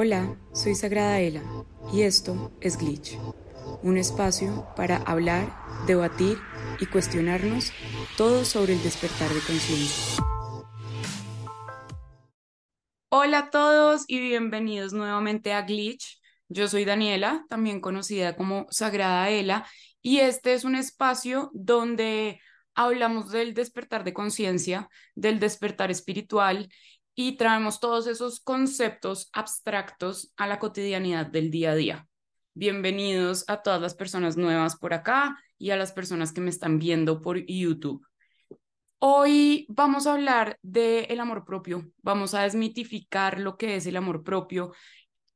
Hola, soy Sagrada Ela y esto es Glitch, un espacio para hablar, debatir y cuestionarnos todo sobre el despertar de conciencia. Hola a todos y bienvenidos nuevamente a Glitch. Yo soy Daniela, también conocida como Sagrada Ela, y este es un espacio donde hablamos del despertar de conciencia, del despertar espiritual y traemos todos esos conceptos abstractos a la cotidianidad del día a día. Bienvenidos a todas las personas nuevas por acá y a las personas que me están viendo por YouTube. Hoy vamos a hablar del el amor propio, vamos a desmitificar lo que es el amor propio.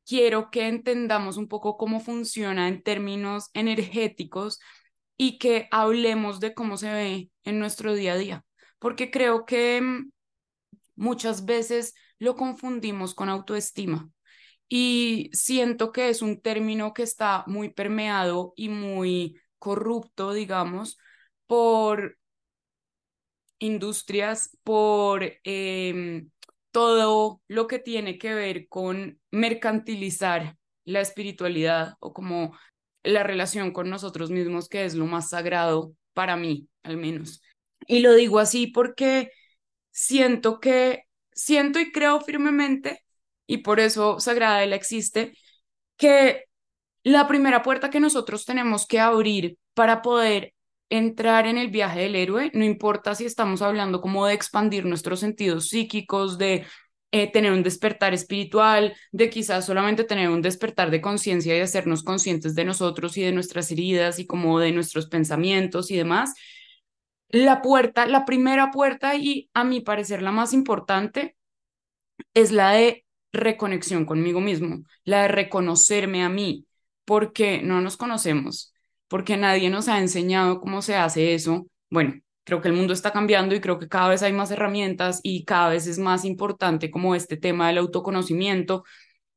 Quiero que entendamos un poco cómo funciona en términos energéticos y que hablemos de cómo se ve en nuestro día a día, porque creo que mm, muchas veces lo confundimos con autoestima y siento que es un término que está muy permeado y muy corrupto, digamos, por industrias, por em, todo lo que tiene que ver con mercantilizar la espiritualidad o como la relación con nosotros mismos, que es lo más sagrado para mí, al menos. Y lo digo así porque siento que, siento y creo firmemente, y por eso Sagrada Ela existe, que la primera puerta que nosotros tenemos que abrir para poder entrar en el viaje del héroe, no importa si estamos hablando como de expandir nuestros sentidos psíquicos, de eh, tener un despertar espiritual, de quizás solamente tener un despertar de conciencia y hacernos conscientes de nosotros y de nuestras heridas y como de nuestros pensamientos y demás, la puerta, la primera puerta y a mi parecer la más importante es la de reconexión conmigo mismo, la de reconocerme a mí, porque no nos conocemos, porque nadie nos ha enseñado cómo se hace eso. Bueno, creo que el mundo está cambiando y creo que cada vez hay más herramientas y cada vez es más importante como este tema del autoconocimiento,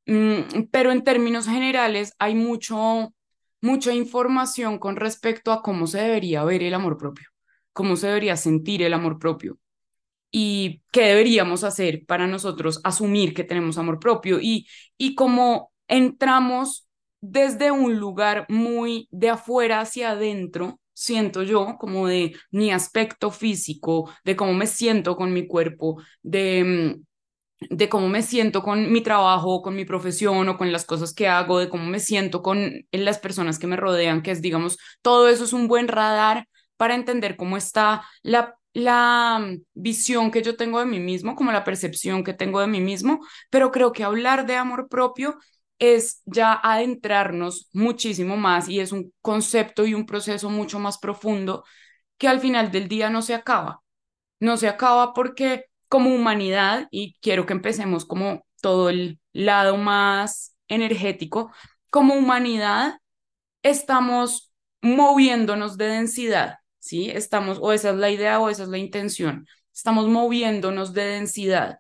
mm, pero en términos generales hay mucho, mucha información con respecto a cómo se debería ver el amor propio cómo se debería sentir el amor propio y qué deberíamos hacer para nosotros asumir que tenemos amor propio y, y cómo entramos desde un lugar muy de afuera hacia adentro, siento yo, como de mi aspecto físico, de cómo me siento con mi cuerpo, de, mm, de cómo me siento con mi trabajo, con mi profesión o con las cosas que hago, de cómo me siento con las personas que me rodean, que es, digamos, todo eso es un buen radar para entender cómo está la, la mm, visión que yo tengo de mí mismo, como la percepción que tengo de mí mismo, pero creo que hablar de amor propio es ya adentrarnos muchísimo más y es un concepto y un proceso mucho más profundo que al final del día no se acaba. No se acaba porque como humanidad, y quiero que empecemos como todo el lado más energético, como humanidad estamos moviéndonos de densidad. ¿Sí? Estamos, o esa es la idea o esa es la intención. Estamos moviéndonos de densidad.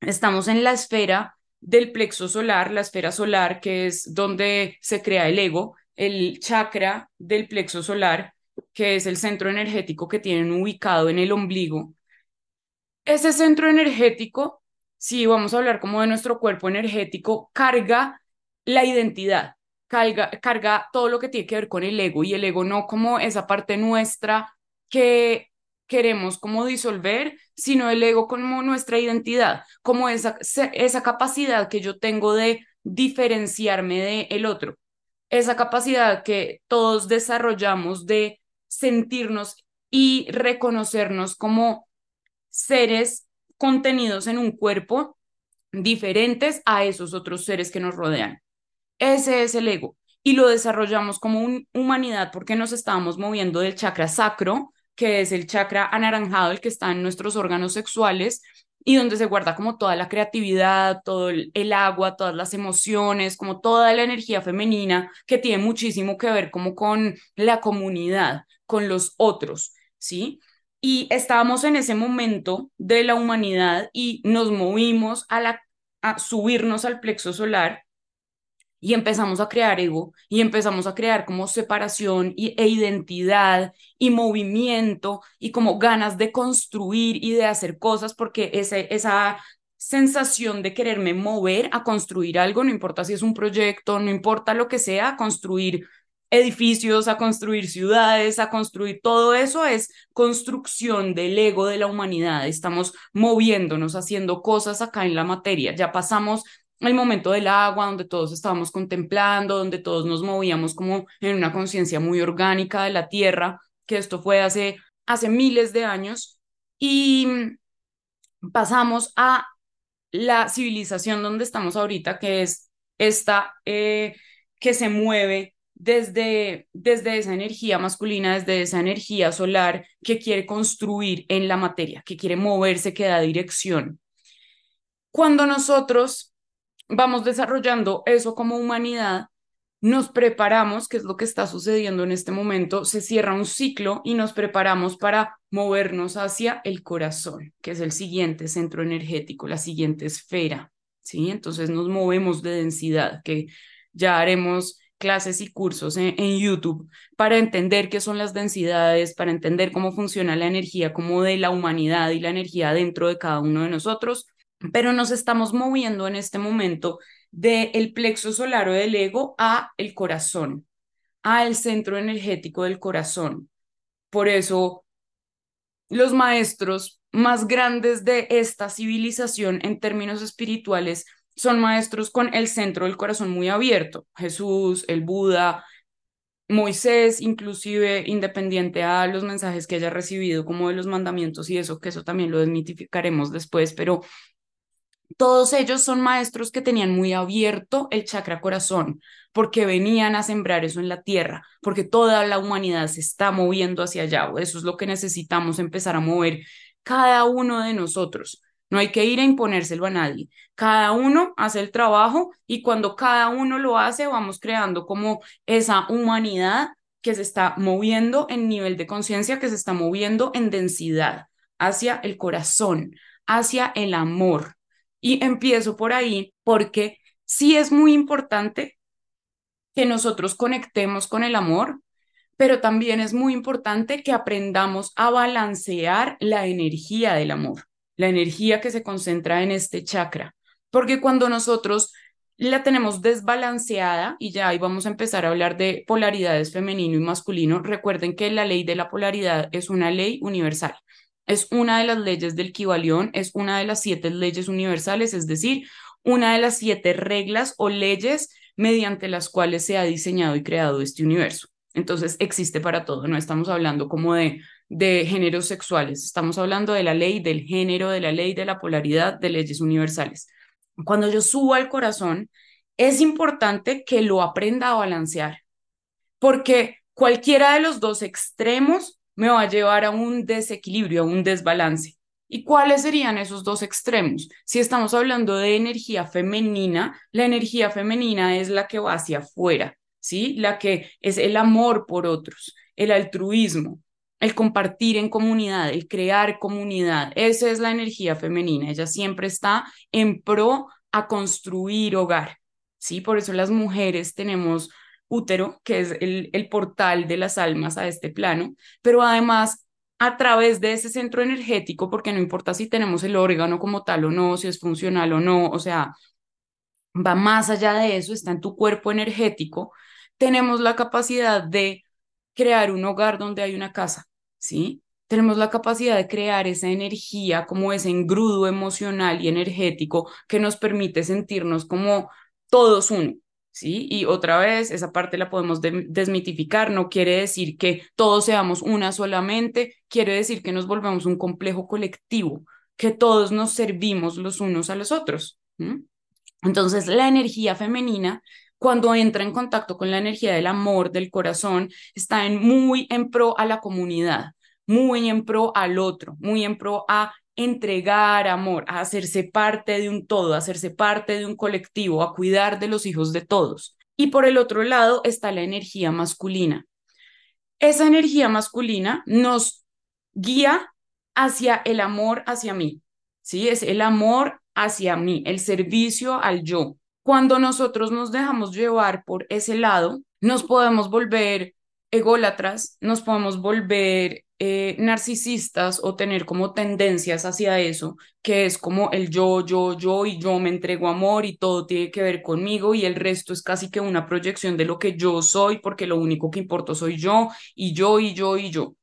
Estamos en la esfera del plexo solar, la esfera solar, que es donde se crea el ego, el chakra del plexo solar, que es el centro energético que tienen ubicado en el ombligo. Ese centro energético, si vamos a hablar como de nuestro cuerpo energético, carga la identidad, carga, todo lo que tiene que ver con el ego y el ego no como esa parte nuestra que queremos como disolver, sino el ego como nuestra identidad, como esa, esa capacidad que yo tengo de diferenciarme de el otro, esa capacidad que todos desarrollamos de sentirnos y reconocernos como seres contenidos en un cuerpo diferentes a esos otros seres que nos rodean. Ese es el ego. Y lo desarrollamos como una humanidad porque nos estábamos moviendo del chakra sacro, que es el chakra anaranjado, el que está en nuestros órganos sexuales y donde se guarda como toda la creatividad, todo el, agua, todas las emociones, como toda la energía femenina que tiene muchísimo que ver como con la comunidad, con los otros, ¿sí? Y estábamos en ese momento de la humanidad y nos movimos a, la, a subirnos al plexo solar y empezamos a crear ego y empezamos a crear como separación y, e identidad y movimiento y como ganas de construir y de hacer cosas porque ese, esa sensación de quererme mover a construir algo, no importa si es un proyecto, no importa lo que sea, a construir edificios, a construir ciudades, a construir todo eso es construcción del ego de la humanidad. Estamos moviéndonos, haciendo cosas acá en la materia. Ya pasamos el momento del agua, donde todos estábamos contemplando, donde todos nos movíamos como en una conciencia muy orgánica de la tierra, que esto fue hace, hace miles de años, y pasamos a la civilización donde estamos ahorita, que es esta eh, que se mueve desde, desde esa energía masculina, desde esa energía solar que quiere construir en la materia, que quiere moverse, que da dirección. Cuando nosotros vamos desarrollando eso como humanidad, nos preparamos, que es lo que está sucediendo en este momento, se cierra un ciclo y nos preparamos para movernos hacia el corazón, que es el siguiente centro energético, la siguiente esfera, ¿sí? Entonces nos movemos de densidad, que ya haremos clases y cursos en, en, YouTube para entender qué son las densidades, para entender cómo funciona la energía como de la humanidad y la energía dentro de cada uno de nosotros, pero nos estamos moviendo en este momento del plexo solar o del ego a el corazón, al centro energético del corazón. Por eso, los maestros más grandes de esta civilización en términos espirituales son maestros con el centro del corazón muy abierto. Jesús, el Buda, Moisés, inclusive independiente a los mensajes que haya recibido como de los mandamientos y eso, que eso también lo desmitificaremos después, pero todos ellos son maestros que tenían muy abierto el chakra corazón, porque venían a sembrar eso en la tierra, porque toda la humanidad se está moviendo hacia allá. Eso es lo que necesitamos empezar a mover cada uno de nosotros. No hay que ir a imponérselo a nadie. Cada uno hace el trabajo y cuando cada uno lo hace, vamos creando como esa humanidad que se está moviendo en nivel de conciencia, que se está moviendo en densidad hacia el corazón, hacia el amor, y empiezo por ahí porque sí es muy importante que nosotros conectemos con el amor, pero también es muy importante que aprendamos a balancear la energía del amor, la energía que se concentra en este chakra, porque cuando nosotros la tenemos desbalanceada y ya ahí vamos a empezar a hablar de polaridades femenino y masculino, recuerden que la ley de la polaridad es una ley universal es una de las leyes del Kibalión, es una de las siete leyes universales, es decir, una de las siete reglas o leyes mediante las cuales se ha diseñado y creado este universo. Entonces, existe para todo, no estamos hablando como de, de géneros sexuales, estamos hablando de la ley del género, de la ley de la polaridad, de leyes universales. Cuando yo subo al corazón, es importante que lo aprenda a balancear, porque cualquiera de los dos extremos me va a llevar a un desequilibrio, a un desbalance. ¿Y cuáles serían esos dos extremos? Si estamos hablando de energía femenina, la energía femenina es la que va hacia afuera, ¿sí? La que es el amor por otros, el altruismo, el compartir en comunidad, el crear comunidad. Esa es la energía femenina. Ella siempre está en pro a construir hogar, ¿sí? Por eso las mujeres tenemos útero, que es el, el portal de las almas a este plano, pero además a través de ese centro energético, porque no importa si tenemos el órgano como tal o no, si es funcional o no, o sea, va más allá de eso, está en tu cuerpo energético, tenemos la capacidad de crear un hogar donde hay una casa, ¿sí? Tenemos la capacidad de crear esa energía, como ese engrudo emocional y energético que nos permite sentirnos como todos uno, ¿sí? Y otra vez, esa parte la podemos desmitificar, no quiere decir que todos seamos una solamente, quiere decir que nos volvemos un complejo colectivo, que todos nos servimos los unos a los otros. Entonces, la energía femenina, cuando entra en contacto con la energía del amor, del corazón, está en, muy en pro a la comunidad, muy en pro al otro, muy en pro a entregar amor, a hacerse parte de un todo, a hacerse parte de un colectivo, a cuidar de los hijos de todos. Y por el otro lado está la energía masculina. Esa energía masculina nos guía hacia el amor hacia mí, ¿sí? Es el amor hacia mí, el servicio al yo. Cuando nosotros nos dejamos llevar por ese lado, nos podemos volver ególatras, nos podemos volver eh, narcisistas o tener como tendencias hacia eso, que es como el yo, yo, yo y yo me entrego amor y todo tiene que ver conmigo y el resto es casi que una proyección de lo que yo soy porque lo único que importa soy yo y yo y yo y yo.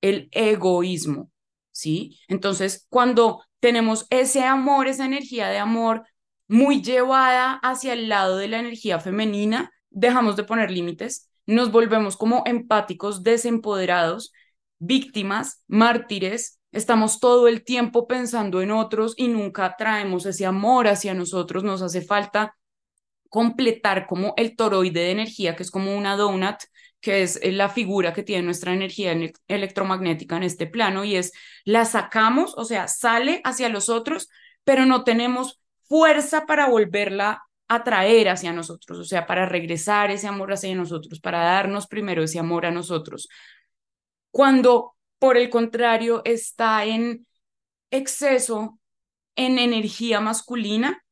El egoísmo, ¿sí? Entonces, cuando tenemos ese amor, esa energía de amor muy llevada hacia el lado de la energía femenina, dejamos de poner límites, nos volvemos como empáticos, desempoderados, víctimas, mártires, estamos todo el tiempo pensando en otros y nunca traemos ese amor hacia nosotros, nos hace falta completar como el toroide de energía, que es como una donut, que es la figura que tiene nuestra energía electromagnética en este plano, y es la sacamos, o sea, sale hacia los otros, pero no tenemos fuerza para volverla a traer hacia nosotros, o sea, para regresar ese amor hacia nosotros, para darnos primero ese amor a nosotros. Cuando, por el contrario, está en exceso en energía masculina,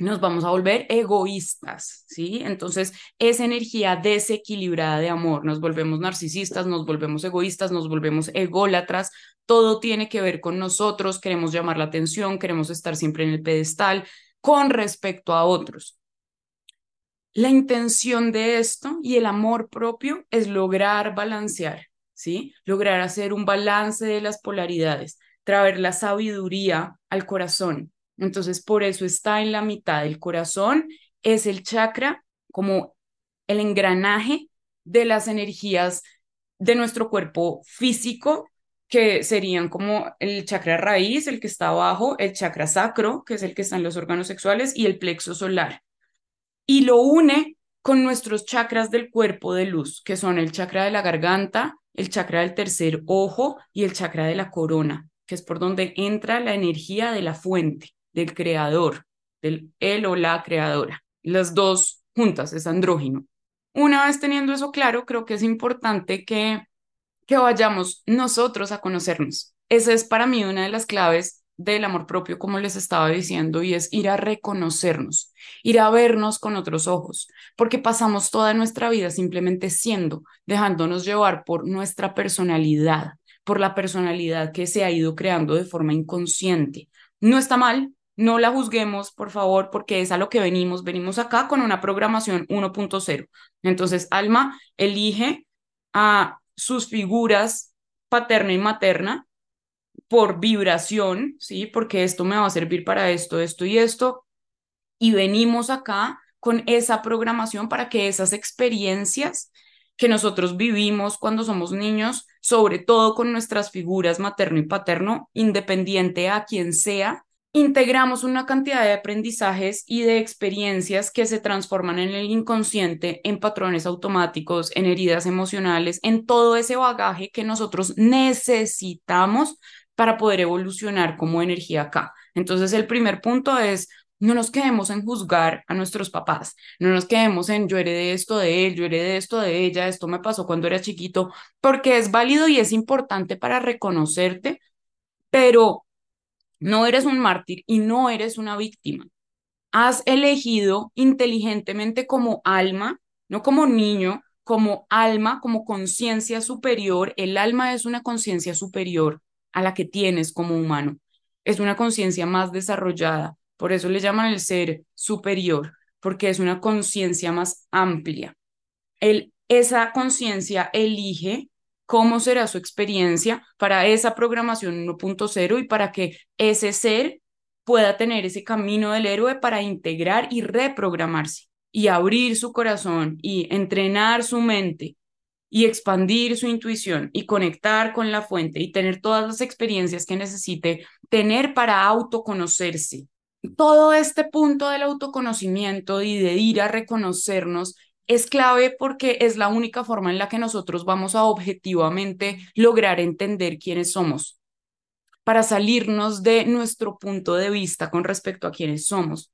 nos vamos a volver egoístas, ¿sí? Entonces, esa energía desequilibrada de amor, nos volvemos narcisistas, nos volvemos egoístas, nos volvemos ególatras, todo tiene que ver con nosotros, queremos llamar la atención, queremos estar siempre en el pedestal con respecto a otros. La intención de esto y el amor propio es lograr balancear, Lograr hacer un balance de las polaridades, traer la sabiduría al corazón, entonces, por eso está en la mitad del corazón, es el chakra como el engranaje de las energías de nuestro cuerpo físico, que serían como el chakra raíz, el que está abajo, el chakra sacro, que es el que está en los órganos sexuales, y el plexo solar. Y lo une con nuestros chakras del cuerpo de luz, que son el chakra de la garganta, el chakra del tercer ojo y el chakra de la corona, que es por donde entra la energía de la fuente del creador, del él o la creadora. Las dos juntas, es andrógino. Una vez teniendo eso claro, creo que es importante que, que vayamos nosotros a conocernos. Esa es para mí una de las claves del amor propio, como les estaba diciendo, y es ir a reconocernos, ir a vernos con otros ojos, porque pasamos toda nuestra vida simplemente siendo, dejándonos llevar por nuestra personalidad, por la personalidad que se ha ido creando de forma inconsciente. No está mal, no la juzguemos, por favor, porque es a lo que venimos. Venimos acá con una programación 1.0. Entonces, Alma elige a sus figuras paterna y materna por vibración, ¿sí? Porque esto me va a servir para esto, esto y esto. Y venimos acá con esa programación para que esas experiencias que nosotros vivimos cuando somos niños, sobre todo con nuestras figuras materno y paterno, independiente a quien sea, integramos una cantidad de aprendizajes y de experiencias que se transforman en el inconsciente, en patrones automáticos, en heridas emocionales, en todo ese bagaje que nosotros necesitamos para poder evolucionar como energía acá. Entonces, el primer punto es, no nos quedemos en juzgar a nuestros papás, no nos quedemos en yo heredé esto de él, yo heredé esto de ella, esto me pasó cuando era chiquito, porque es válido y es importante para reconocerte, pero no eres un mártir y no eres una víctima. Has elegido inteligentemente como alma, no como niño, como alma, como conciencia superior. El alma es una conciencia superior a la que tienes como humano. Es una conciencia más desarrollada. Por eso le llaman el ser superior, porque es una conciencia más amplia. El, esa conciencia elige cómo será su experiencia para esa programación 1.0 y para que ese ser pueda tener ese camino del héroe para integrar y reprogramarse y abrir su corazón y entrenar su mente y expandir su intuición y conectar con la fuente y tener todas las experiencias que necesite tener para autoconocerse. Todo este punto del autoconocimiento y de ir a reconocernos es clave porque es la única forma en la que nosotros vamos a objetivamente lograr entender quiénes somos, para salirnos de nuestro punto de vista con respecto a quiénes somos.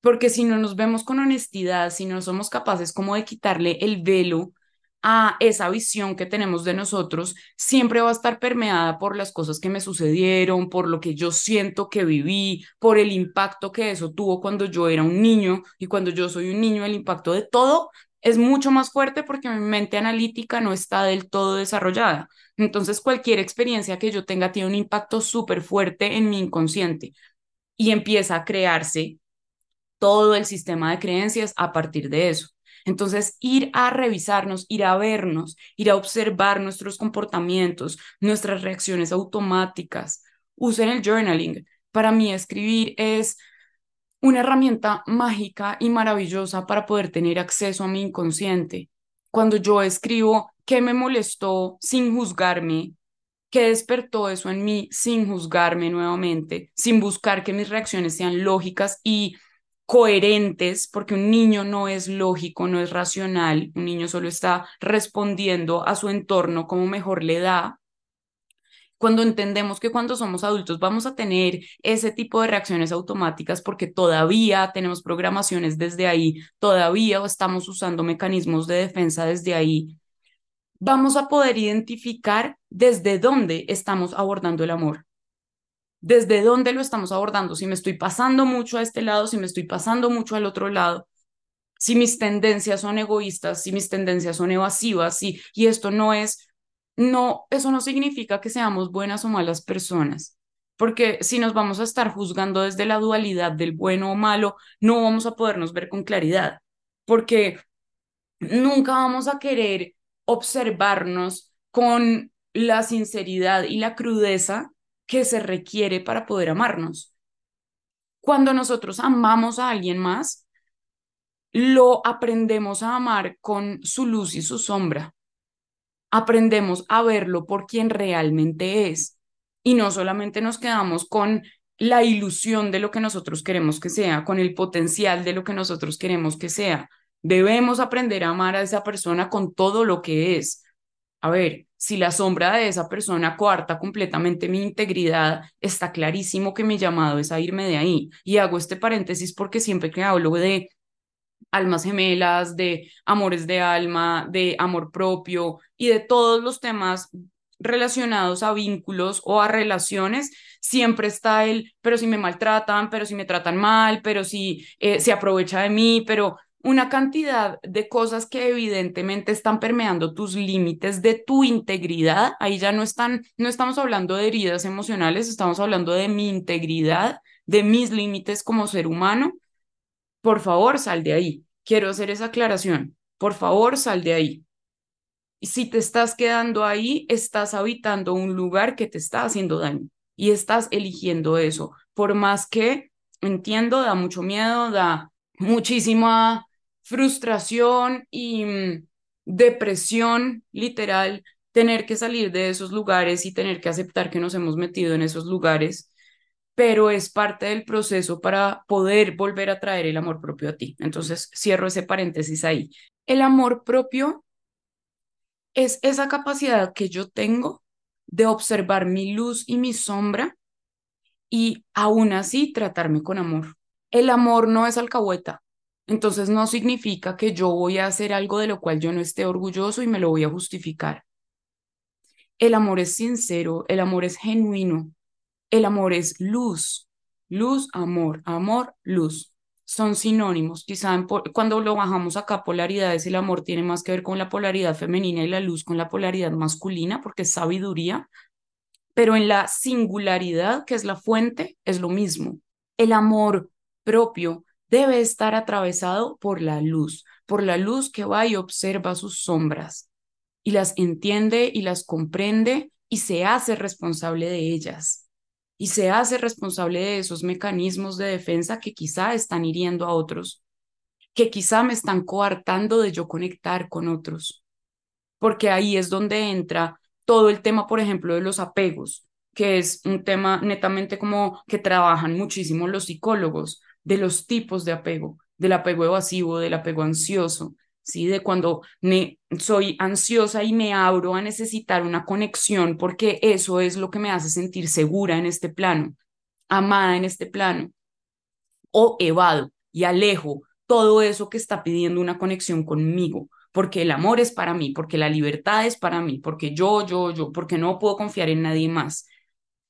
Porque si no nos vemos con honestidad, si no somos capaces como de quitarle el velo a esa visión que tenemos de nosotros, siempre va a estar permeada por las cosas que me sucedieron, por lo que yo siento que viví, por el impacto que eso tuvo cuando yo era un niño y cuando yo soy un niño, el impacto de todo es mucho más fuerte porque mi mente analítica no está del todo desarrollada. Entonces, cualquier experiencia que yo tenga tiene un impacto súper fuerte en mi inconsciente y empieza a crearse todo el sistema de creencias a partir de eso. Entonces, ir a revisarnos, ir a vernos, ir a observar nuestros comportamientos, nuestras reacciones automáticas. Usen el journaling. Para mí, escribir es una herramienta mágica y maravillosa para poder tener acceso a mi inconsciente. Cuando yo escribo qué me molestó sin juzgarme, qué despertó eso en mí sin juzgarme nuevamente, sin buscar que mis reacciones sean lógicas y coherentes, porque un niño no es lógico, no es racional, un niño solo está respondiendo a su entorno como mejor le da. Cuando entendemos que cuando somos adultos vamos a tener ese tipo de reacciones automáticas porque todavía tenemos programaciones desde ahí, todavía estamos usando mecanismos de defensa desde ahí, vamos a poder identificar desde dónde estamos abordando el amor desde dónde lo estamos abordando, si me estoy pasando mucho a este lado, si me estoy pasando mucho al otro lado, si mis tendencias son egoístas, si mis tendencias son evasivas, y esto no es, no, eso no significa que seamos buenas o malas personas, porque si nos vamos a estar juzgando desde la dualidad del bueno o malo, no vamos a podernos ver con claridad, porque nunca vamos a querer observarnos con la sinceridad y la crudeza que se requiere para poder amarnos. Cuando nosotros amamos a alguien más, lo aprendemos a amar con su luz y su sombra. Aprendemos a verlo por quien realmente es. Y no solamente nos quedamos con la ilusión de lo que nosotros queremos que sea, con el potencial de lo que nosotros queremos que sea. Debemos aprender a amar a esa persona con todo lo que es. A ver, si la sombra de esa persona coarta completamente mi integridad, está clarísimo que mi llamado es a irme de ahí. Y hago este paréntesis porque siempre que hablo de almas gemelas, de amores de alma, de amor propio y de todos los temas relacionados a vínculos o a relaciones, siempre está el, pero si me maltratan, pero si me tratan mal, pero si eh, se aprovecha de mí, pero una cantidad de cosas que evidentemente están permeando tus límites de tu integridad. Ahí ya no están, no estamos hablando de heridas emocionales, estamos hablando de mi integridad, de mis límites como ser humano. Por favor, sal de ahí. Quiero hacer esa aclaración. Por favor, sal de ahí. Y si te estás quedando ahí, estás habitando un lugar que te está haciendo daño y estás eligiendo eso. Por más que entiendo, da mucho miedo, da muchísima frustración y mm, depresión literal, tener que salir de esos lugares y tener que aceptar que nos hemos metido en esos lugares, pero es parte del proceso para poder volver a traer el amor propio a ti. Entonces, cierro ese paréntesis ahí. El amor propio es esa capacidad que yo tengo de observar mi luz y mi sombra y aún así tratarme con amor. El amor no es alcahueta, entonces no significa que yo voy a hacer algo de lo cual yo no esté orgulloso y me lo voy a justificar. El amor es sincero, el amor es genuino, el amor es luz, luz, amor, amor, luz. Son sinónimos. Quizá cuando lo bajamos acá, polaridades, el amor tiene más que ver con la polaridad femenina y la luz con la polaridad masculina, porque es sabiduría, pero en la singularidad, que es la fuente, es lo mismo. El amor propio debe estar atravesado por la luz, por la luz que va y observa sus sombras y las entiende y las comprende y se hace responsable de ellas y se hace responsable de esos mecanismos de defensa que quizá están hiriendo a otros, que quizá me están coartando de yo conectar con otros, porque ahí es donde entra todo el tema, por ejemplo, de los apegos, que es un tema netamente como que trabajan muchísimo los psicólogos, de los tipos de apego, del apego evasivo, del apego ansioso, ¿sí? De cuando me soy ansiosa y me abro a necesitar una conexión porque eso es lo que me hace sentir segura en este plano, amada en este plano, o evado y alejo todo eso que está pidiendo una conexión conmigo, porque el amor es para mí, porque la libertad es para mí, porque yo, yo, yo, porque no puedo confiar en nadie más.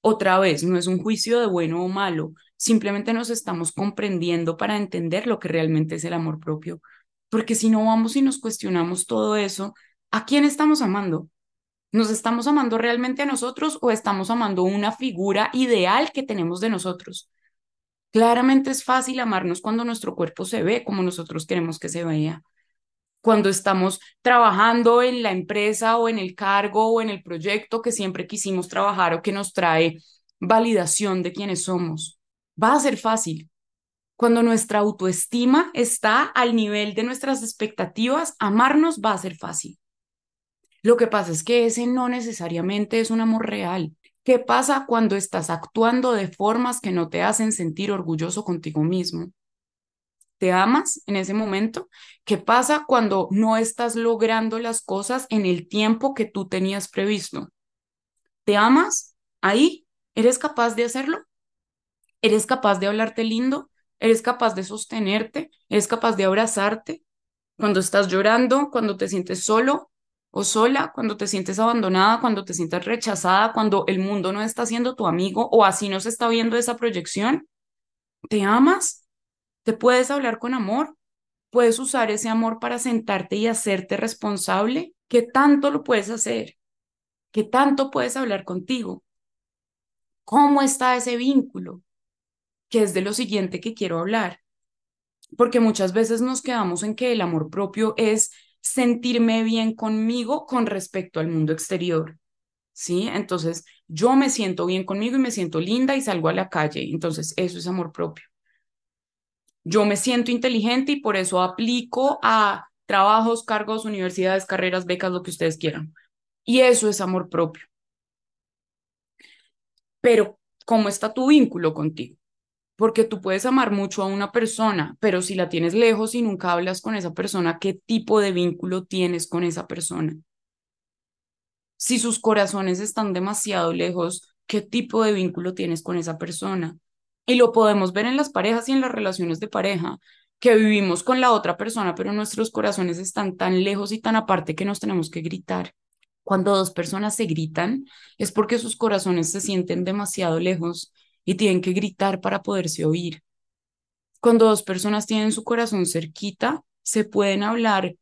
Otra vez, no es un juicio de bueno o malo, Simplemente nos estamos comprendiendo para entender lo que realmente es el amor propio. Porque si no vamos y nos cuestionamos todo eso, ¿a quién estamos amando? ¿Nos estamos amando realmente a nosotros o estamos amando una figura ideal que tenemos de nosotros? Claramente es fácil amarnos cuando nuestro cuerpo se ve como nosotros queremos que se vea. Cuando estamos trabajando en la empresa o en el cargo o en el proyecto que siempre quisimos trabajar o que nos trae validación de quiénes somos. Va a ser fácil. Cuando nuestra autoestima está al nivel de nuestras expectativas, amarnos va a ser fácil. Lo que pasa es que ese no necesariamente es un amor real. ¿Qué pasa cuando estás actuando de formas que no te hacen sentir orgulloso contigo mismo? ¿Te amas en ese momento? ¿Qué pasa cuando no estás logrando las cosas en el tiempo que tú tenías previsto? ¿Te amas? Ahí, ¿eres capaz de hacerlo? ¿Eres capaz de hablarte lindo? ¿Eres capaz de sostenerte? ¿Eres capaz de abrazarte? Cuando estás llorando, cuando te sientes solo, o sola, cuando te sientes abandonada, cuando te sientes rechazada, cuando el mundo no está siendo tu amigo o así no se está viendo esa proyección, ¿te amas? ¿Te puedes hablar con amor? ¿Puedes usar ese amor para sentarte y hacerte responsable? ¿Qué tanto lo puedes hacer? ¿Qué tanto puedes hablar contigo? ¿Cómo está ese vínculo? Que es de lo siguiente que quiero hablar. Porque muchas veces nos quedamos en que el amor propio es sentirme bien conmigo con respecto al mundo exterior. ¿Sí? Entonces, yo me siento bien conmigo y me siento linda y salgo a la calle. Entonces, eso es amor propio. Yo me siento inteligente y por eso aplico a trabajos, cargos, universidades, carreras, becas, lo que ustedes quieran. Y eso es amor propio. Pero, ¿cómo está tu vínculo contigo? porque tú puedes amar mucho a una persona, pero si la tienes lejos y nunca hablas con esa persona, ¿qué tipo de vínculo tienes con esa persona? Si sus corazones están demasiado lejos, ¿qué tipo de vínculo tienes con esa persona? Y lo podemos ver en las parejas y en las relaciones de pareja, que vivimos con la otra persona, pero nuestros corazones están tan lejos y tan aparte que nos tenemos que gritar. Cuando dos personas se gritan, es porque sus corazones se sienten demasiado lejos y tienen que gritar para poderse oír. Cuando dos personas tienen su corazón cerquita, se pueden hablar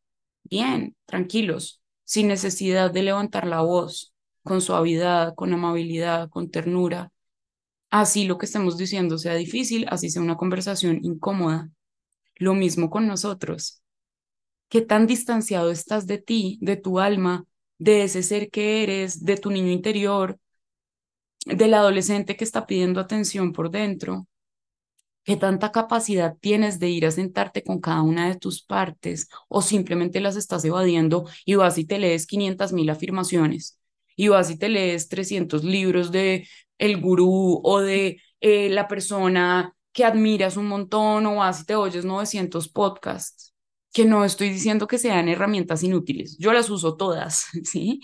bien, tranquilos, sin necesidad de levantar la voz, con suavidad, con amabilidad, con ternura. Así lo que estemos diciendo sea difícil, así sea una conversación incómoda. Lo mismo con nosotros. ¿Qué tan distanciado estás de ti, de tu alma, de ese ser que eres, de tu niño interior, del adolescente que está pidiendo atención por dentro, qué tanta capacidad tienes de ir a sentarte con cada una de tus partes o simplemente las estás evadiendo y vas y te lees 500 mil afirmaciones y vas y te lees 300 libros de el gurú o de eh, la persona que admiras un montón o vas y te oyes 900 podcasts, que no estoy diciendo que sean herramientas inútiles, yo las uso todas, ¿sí?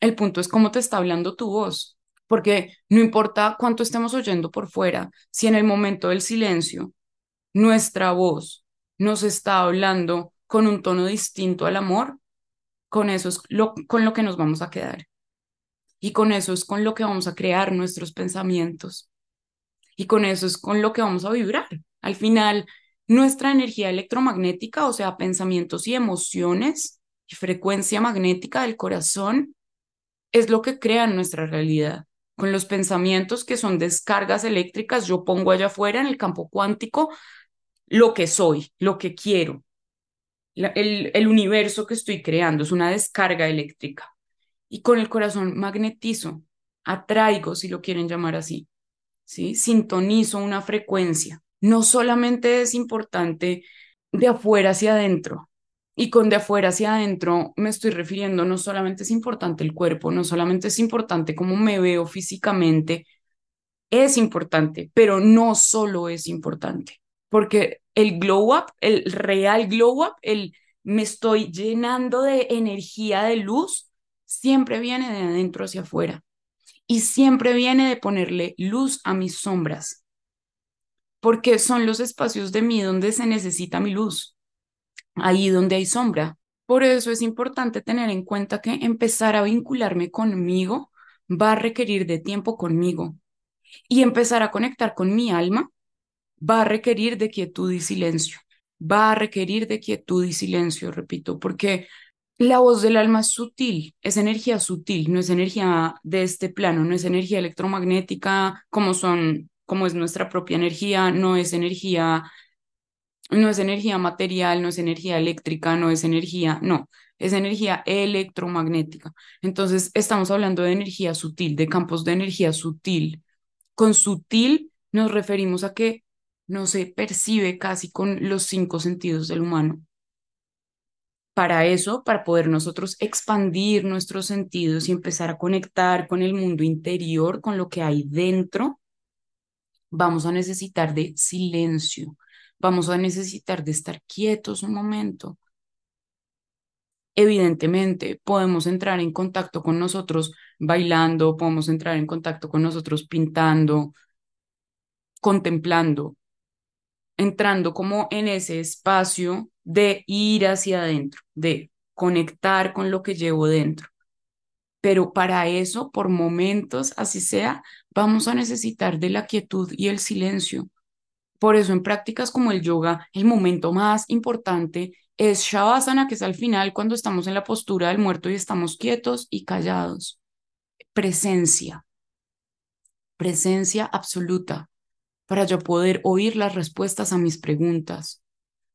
El punto es cómo te está hablando tu voz porque no importa cuánto estemos oyendo por fuera, si en el momento del silencio nuestra voz nos está hablando con un tono distinto al amor, con eso es lo, con lo que nos vamos a quedar. Y con eso es con lo que vamos a crear nuestros pensamientos. Y con eso es con lo que vamos a vibrar. Al final, nuestra energía electromagnética, o sea, pensamientos y emociones y frecuencia magnética del corazón, es lo que crea nuestra realidad con los pensamientos que son descargas eléctricas, yo pongo allá afuera en el campo cuántico lo que soy, lo que quiero. el, el universo que estoy creando es una descarga eléctrica. Y con el corazón magnetizo, atraigo, si lo quieren llamar así, ¿sí? Sintonizo una frecuencia. No solamente es importante de afuera hacia adentro, y con de afuera hacia adentro me estoy refiriendo, no solamente es importante el cuerpo, no solamente es importante cómo me veo físicamente, es importante, pero no solo es importante, porque el glow up, el real glow up, el me estoy llenando de energía de luz, siempre viene de adentro hacia afuera y siempre viene de ponerle luz a mis sombras, porque son los espacios de mí donde se necesita mi luz ahí donde hay sombra. Por eso es importante tener en cuenta que empezar a vincularme conmigo va a requerir de tiempo conmigo y empezar a conectar con mi alma va a requerir de quietud y silencio. Va a requerir de quietud y silencio, repito, porque La voz del alma es sutil, es energía sutil, no es energía de este plano, no es energía electromagnética como son, como es nuestra propia energía, no es energía, no es energía material, no es energía eléctrica, no es energía, no, es energía electromagnética. Entonces, estamos hablando de energía sutil, de campos de energía sutil. Con sutil nos referimos a que no se percibe casi con los cinco sentidos del humano para eso, para poder nosotros expandir nuestros sentidos y empezar a conectar con el mundo interior, con lo que hay dentro, vamos a necesitar de silencio, vamos a necesitar de estar quietos un momento. Evidentemente, podemos entrar en contacto con nosotros bailando, podemos entrar en contacto con nosotros pintando, contemplando, entrando como en ese espacio de ir hacia adentro, de conectar con lo que llevo dentro. Pero para eso, por momentos, así sea, vamos a necesitar de la quietud y el silencio. Por eso en prácticas como el yoga, el momento más importante es Shavasana, que es al final cuando estamos en la postura del muerto y estamos quietos y callados. Presencia. Presencia absoluta para yo poder oír las respuestas a mis preguntas,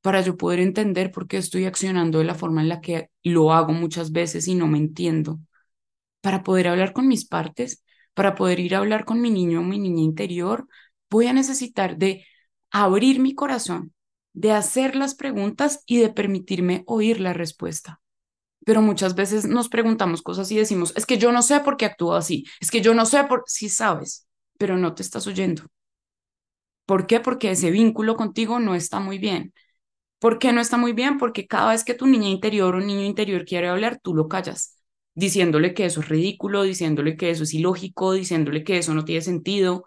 para yo poder entender por qué estoy accionando de la forma en la que lo hago muchas veces y no me entiendo, para poder hablar con mis partes, para poder ir a hablar con mi niño o mi niña interior, voy a necesitar de abrir mi corazón, de hacer las preguntas y de permitirme oír la respuesta. Pero muchas veces nos preguntamos cosas y decimos, es que yo no sé por qué actúo así, es que yo no sé por si sabes, pero no te estás oyendo. ¿Por qué? Porque ese vínculo contigo no está muy bien. ¿Por qué no está muy bien? Porque cada vez que tu niña interior o niño interior quiere hablar, tú lo callas, diciéndole que eso es ridículo, diciéndole que eso es ilógico, diciéndole que eso no tiene sentido.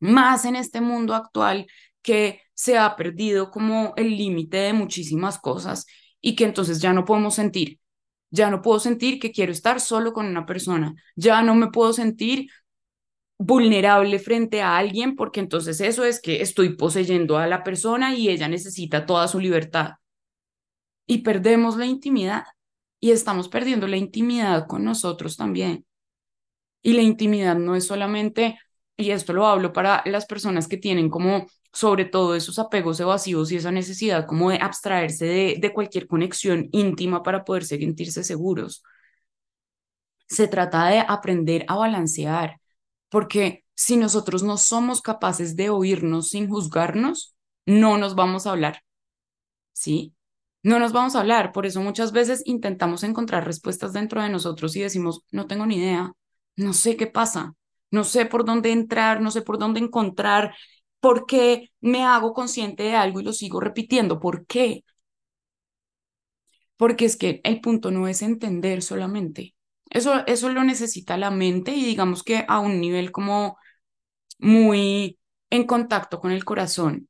Más en este mundo actual que se ha perdido como el límite de muchísimas cosas y que entonces ya no podemos sentir. Ya no puedo sentir que quiero estar solo con una persona. Ya no me puedo sentir vulnerable frente a alguien, porque entonces eso es que estoy poseyendo a la persona y ella necesita toda su libertad. Y perdemos la intimidad y estamos perdiendo la intimidad con nosotros también. Y la intimidad no es solamente, y esto lo hablo para las personas que tienen como sobre todo esos apegos evasivos y esa necesidad como de abstraerse de, de cualquier conexión íntima para poder sentirse seguros. Se trata de aprender a balancear, porque si nosotros no somos capaces de oírnos sin juzgarnos, no nos vamos a hablar. ¿Sí? No nos vamos a hablar. Por eso muchas veces intentamos encontrar respuestas dentro de nosotros y decimos, no tengo ni idea, no sé qué pasa, no sé por dónde entrar, no sé por dónde encontrar, por qué me hago consciente de algo y lo sigo repitiendo. ¿Por qué? Porque es que el punto no es entender solamente, eso, eso lo necesita la mente y digamos que a un nivel como muy en contacto con el corazón.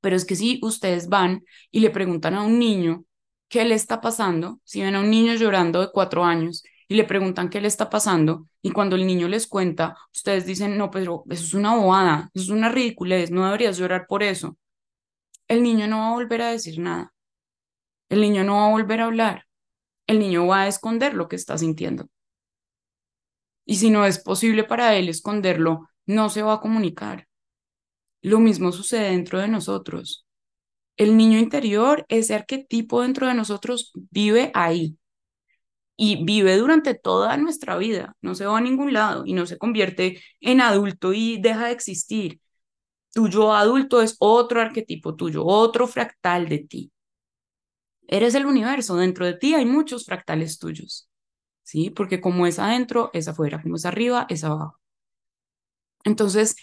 Pero es que si ustedes van y le preguntan a un niño qué le está pasando, si ven a un niño llorando de cuatro años y le preguntan qué le está pasando, y cuando el niño les cuenta, ustedes dicen, no, pero eso es una bobada, eso es una ridiculez, no deberías llorar por eso. El niño no va a volver a decir nada. El niño no va a volver a hablar el niño va a esconder lo que está sintiendo. Y si no es posible para él esconderlo, no se va a comunicar. Lo mismo sucede dentro de nosotros. El niño interior, ese arquetipo dentro de nosotros, vive ahí. Y vive durante toda nuestra vida, no se va a ningún lado y no se convierte en adulto y deja de existir. Tu yo adulto es otro arquetipo tuyo, otro fractal de ti. Eres el universo, dentro de ti hay muchos fractales tuyos, ¿sí? Porque como es adentro, es afuera, como es arriba, es abajo. Entonces,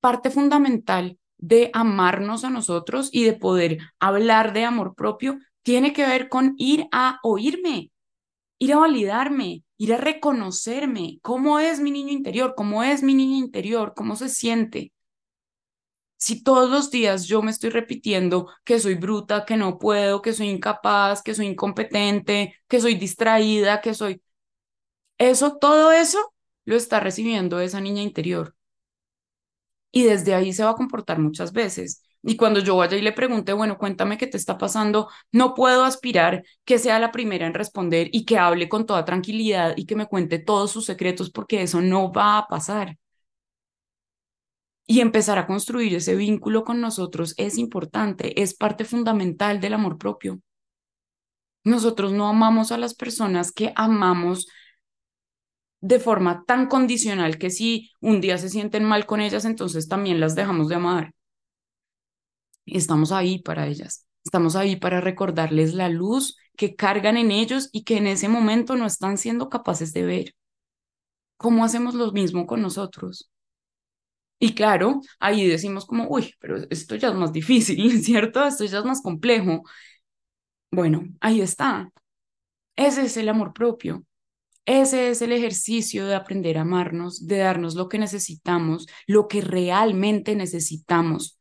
parte fundamental de amarnos a nosotros y de poder hablar de amor propio tiene que ver con ir a oírme, ir a validarme, ir a reconocerme, cómo es mi niño interior, cómo es mi niña interior, cómo se siente, si todos los días yo me estoy repitiendo que soy bruta, que no puedo, que soy incapaz, que soy incompetente, que soy distraída, que soy... Eso, todo eso lo está recibiendo esa niña interior. Y desde ahí se va a comportar muchas veces. Y cuando yo vaya y le pregunte, bueno, cuéntame qué te está pasando, no puedo aspirar que sea la primera en responder y que hable con toda tranquilidad y que me cuente todos sus secretos porque eso no va a pasar. Y empezar a construir ese vínculo con nosotros es importante, es parte fundamental del amor propio. Nosotros no amamos a las personas que amamos de forma tan condicional que si un día se sienten mal con ellas, entonces también las dejamos de amar. Estamos ahí para ellas. Estamos ahí para recordarles la luz que cargan en ellos y que en ese momento no están siendo capaces de ver. ¿Cómo hacemos lo mismo con nosotros? Y claro, ahí decimos como, uy, pero esto ya es más difícil, ¿cierto? Esto ya es más complejo. Bueno, ahí está. Ese es el amor propio. Ese es el ejercicio de aprender a amarnos, de darnos lo que necesitamos, lo que realmente necesitamos.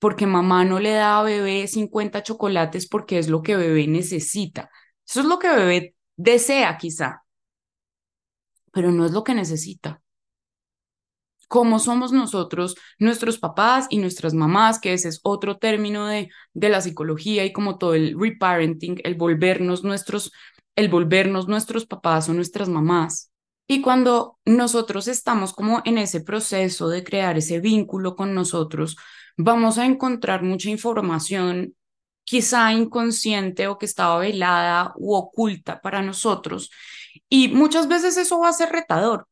Porque mamá no le da a bebé 50 chocolates porque es lo que bebé necesita. Eso es lo que bebé desea quizá, pero no es lo que necesita cómo somos nosotros, nuestros papás y nuestras mamás, que ese es otro término de, de la psicología y como todo el reparenting, el volvernos nuestros, el volvernos nuestros papás o nuestras mamás. Y cuando nosotros estamos como en ese proceso de crear ese vínculo con nosotros, vamos a encontrar mucha información quizá inconsciente o que estaba velada u oculta para nosotros. Y muchas veces eso va a ser retador,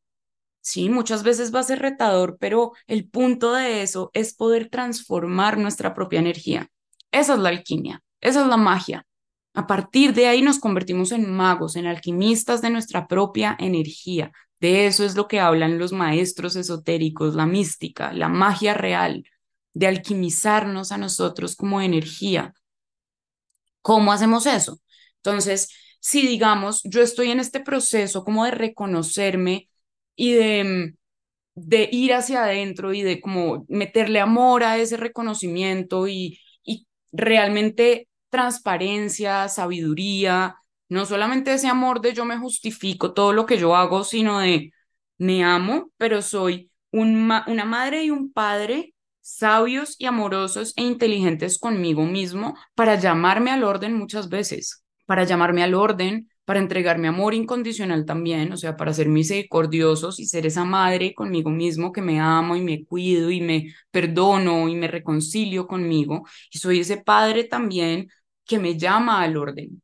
Sí, muchas veces va a ser retador, pero el punto de eso es poder transformar nuestra propia energía. Esa es la alquimia, esa es la magia. A partir de ahí nos convertimos en magos, en alquimistas de nuestra propia energía. De eso es lo que hablan los maestros esotéricos, la mística, la magia real, de alquimizarnos a nosotros como energía. ¿Cómo hacemos eso? Entonces, si digamos, yo estoy en este proceso como de reconocerme y de, de ir hacia adentro y de como meterle amor a ese reconocimiento y, y realmente transparencia, sabiduría, no solamente ese amor de yo me justifico todo lo que yo hago, sino de me amo, pero soy un una madre y un padre sabios y amorosos e inteligentes conmigo mismo para llamarme al orden muchas veces, para llamarme al orden, para entregarme amor incondicional también, o sea, para ser misericordiosos y ser esa madre conmigo mismo que me amo y me cuido y me perdono y me reconcilio conmigo. Y soy ese padre también que me llama al orden,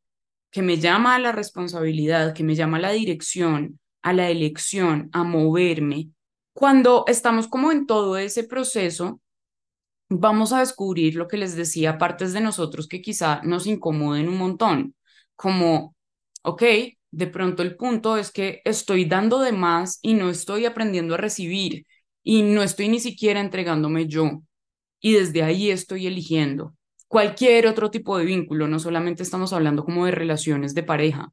que me llama a la responsabilidad, que me llama a la dirección, a la elección, a moverme. Cuando estamos como en todo ese proceso, vamos a descubrir lo que les decía, partes de nosotros que quizá nos incomoden un montón, como ok, de pronto el punto es que estoy dando de más y no estoy aprendiendo a recibir y no estoy ni siquiera entregándome yo. Y desde ahí estoy eligiendo cualquier otro tipo de vínculo, no solamente estamos hablando como de relaciones de pareja,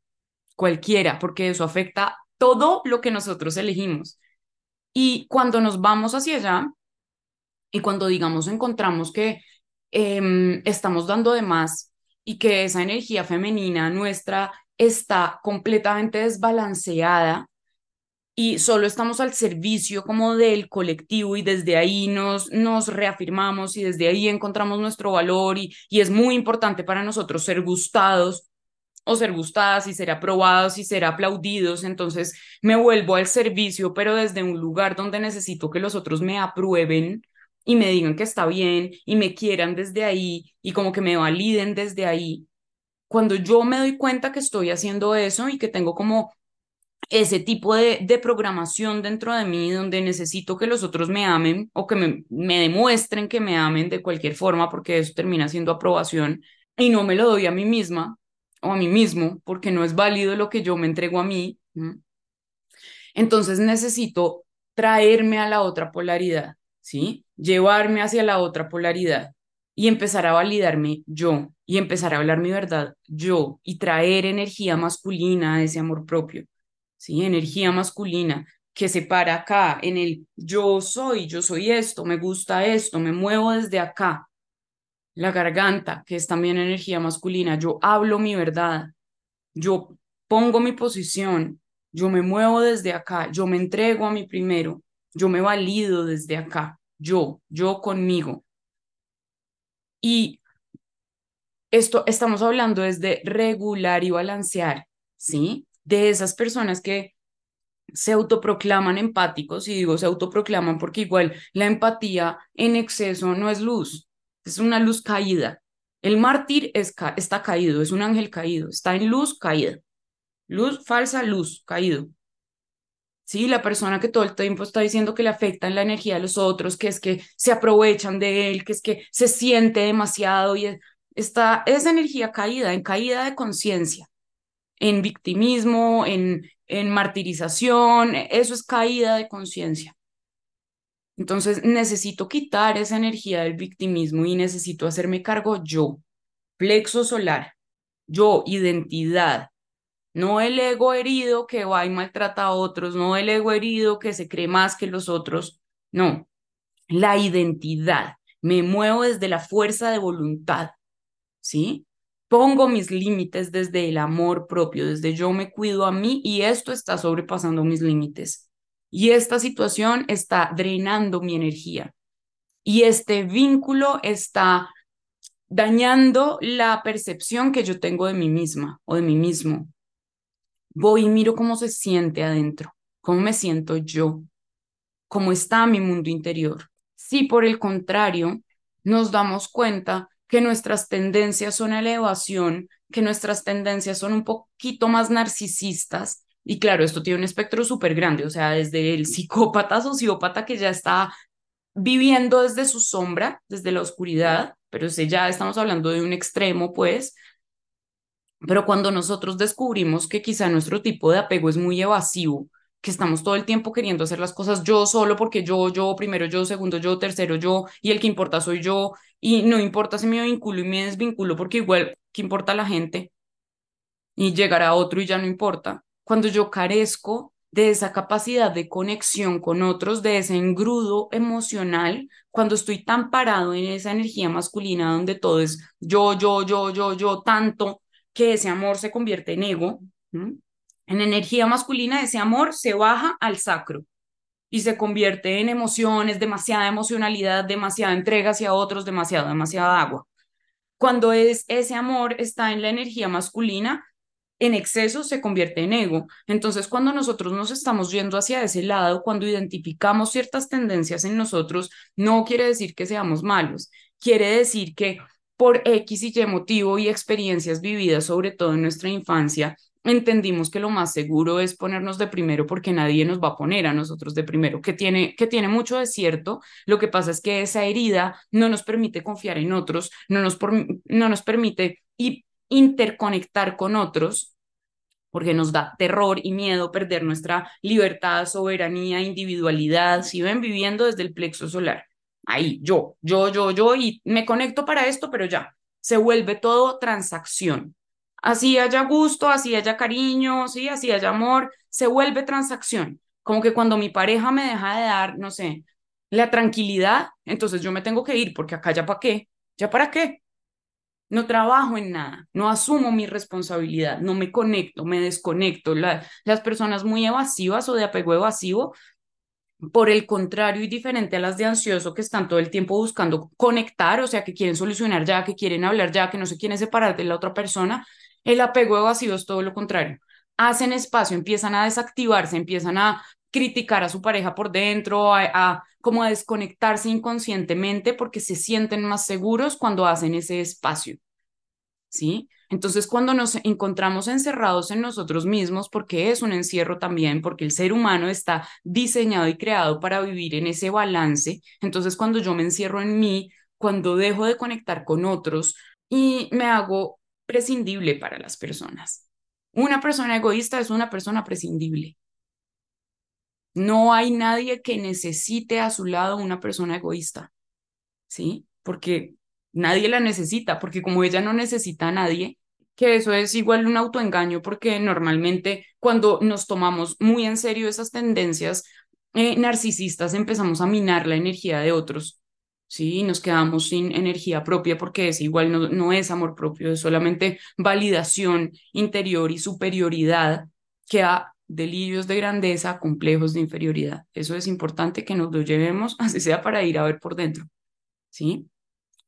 cualquiera, porque eso afecta todo lo que nosotros elegimos. Y cuando nos vamos hacia allá y cuando, digamos, encontramos que em, estamos dando de más y que esa energía femenina nuestra está completamente desbalanceada y solo estamos al servicio como del colectivo y desde ahí nos, nos reafirmamos y desde ahí encontramos nuestro valor y, y es muy importante para nosotros ser gustados o ser gustadas y ser aprobados y ser aplaudidos, entonces me vuelvo al servicio, pero desde un lugar donde necesito que los otros me aprueben y me digan que está bien y me quieran desde ahí y como que me validen desde ahí cuando yo me doy cuenta que estoy haciendo eso y que tengo como ese tipo de, de, programación dentro de mí donde necesito que los otros me amen o que me, me, demuestren que me amen de cualquier forma porque eso termina siendo aprobación y no me lo doy a mí misma o a mí mismo porque no es válido lo que yo me entrego a mí. Entonces necesito traerme a la otra polaridad, ¿sí? Llevarme hacia la otra polaridad y empezar a validarme yo y empezar a hablar mi verdad yo y traer energía masculina a ese amor propio, ¿sí? Energía masculina que se para acá en el yo soy, yo soy esto, me gusta esto, me muevo desde acá. La garganta, que es también energía masculina, yo hablo mi verdad, yo pongo mi posición, yo me muevo desde acá, yo me entrego a mí primero, yo me valido desde acá, yo, yo conmigo, Y esto estamos hablando desde regular y balancear, ¿sí? De esas personas que se autoproclaman empáticos, y digo se autoproclaman porque igual la empatía en exceso no es luz, es una luz caída. El mártir está caído, es un ángel caído, está en luz caída. Luz, falsa luz, caído. Sí, la persona que todo el tiempo está diciendo que le afecta la energía a los otros, que es que se aprovechan de él, que es que se siente demasiado y está esa energía caída, en caída de conciencia, en victimismo, en, en martirización, eso es caída de conciencia. Entonces necesito quitar esa energía del victimismo y necesito hacerme cargo yo, plexo solar, yo, identidad, no el ego herido que va y maltrata a otros, no el ego herido que se cree más que los otros, no, la identidad. Me muevo desde la fuerza de voluntad, ¿sí? Pongo mis límites desde el amor propio, desde yo me cuido a mí y esto está sobrepasando mis límites. Y esta situación está drenando mi energía. Y este vínculo está dañando la percepción que yo tengo de mí misma o de mí mismo voy y miro cómo se siente adentro, cómo me siento yo, cómo está mi mundo interior. Si por el contrario nos damos cuenta que nuestras tendencias son elevación, que nuestras tendencias son un poquito más narcisistas, y claro, esto tiene un espectro súper grande, o sea, desde el psicópata, sociópata que ya está viviendo desde su sombra, desde la oscuridad, pero ese ya estamos hablando de un extremo, pues, pero cuando nosotros descubrimos que quizá nuestro tipo de apego es muy evasivo, que estamos todo el tiempo queriendo hacer las cosas yo solo porque yo, yo, primero yo, segundo yo, tercero yo, y el que importa soy yo, y no importa si me vinculo y me desvinculo porque igual, ¿qué importa la gente? Y llegará otro y ya no importa. Cuando yo carezco de esa capacidad de conexión con otros, de ese engrudo emocional, cuando estoy tan parado en esa energía masculina donde todo es yo, yo, yo, yo, yo, tanto, que ese amor se convierte en ego. En energía masculina, ese amor se baja al sacro y se convierte en emociones, demasiada emocionalidad, demasiada entrega hacia otros, demasiada, demasiada agua. Cuando es ese amor está en la energía masculina, en exceso se convierte en ego. Entonces, cuando nosotros nos estamos yendo hacia ese lado, cuando identificamos ciertas tendencias en nosotros, no quiere decir que seamos malos, quiere decir que por X y Y motivo y experiencias vividas, sobre todo en nuestra infancia, entendimos que lo más seguro es ponernos de primero porque nadie nos va a poner a nosotros de primero, que tiene, que tiene mucho de cierto. Lo que pasa es que esa herida no nos permite confiar en otros, no nos, no nos permite interconectar con otros, porque nos da terror y miedo perder nuestra libertad, soberanía, individualidad, si ven viviendo desde el plexo solar ahí, yo, yo, yo, yo, y me conecto para esto, pero ya, se vuelve todo transacción. Así haya gusto, así haya cariño, sí, así haya amor, se vuelve transacción. Como que cuando mi pareja me deja de dar, no sé, la tranquilidad, entonces yo me tengo que ir, porque acá ya para qué, ya para qué. No trabajo en nada, no asumo mi responsabilidad, no me conecto, me desconecto. las personas muy evasivas o de apego evasivo por el contrario y diferente a las de ansioso que están todo el tiempo buscando conectar, o sea, que quieren solucionar ya, que quieren hablar ya, que no se quieren separar de la otra persona, el apego evasivo es todo lo contrario. Hacen espacio, empiezan a desactivarse, empiezan a criticar a su pareja por dentro, a, a como a desconectarse inconscientemente porque se sienten más seguros cuando hacen ese espacio. ¿Sí? Entonces, cuando nos encontramos encerrados en nosotros mismos, porque es un encierro también, porque el ser humano está diseñado y creado para vivir en ese balance, entonces cuando yo me encierro en mí, cuando dejo de conectar con otros y me hago prescindible para las personas. Una persona egoísta es una persona prescindible. No hay nadie que necesite a su lado una persona egoísta, ¿sí? Porque nadie la necesita, porque como ella no necesita a nadie, que eso es igual un autoengaño, porque normalmente cuando nos tomamos muy en serio esas tendencias eh, narcisistas empezamos a minar la energía de otros, ¿sí? nos quedamos sin energía propia porque es igual, no, no es amor propio, es solamente validación interior y superioridad que a delirios de grandeza, complejos de inferioridad. Eso es importante que nos lo llevemos, así sea para ir a ver por dentro, ¿sí?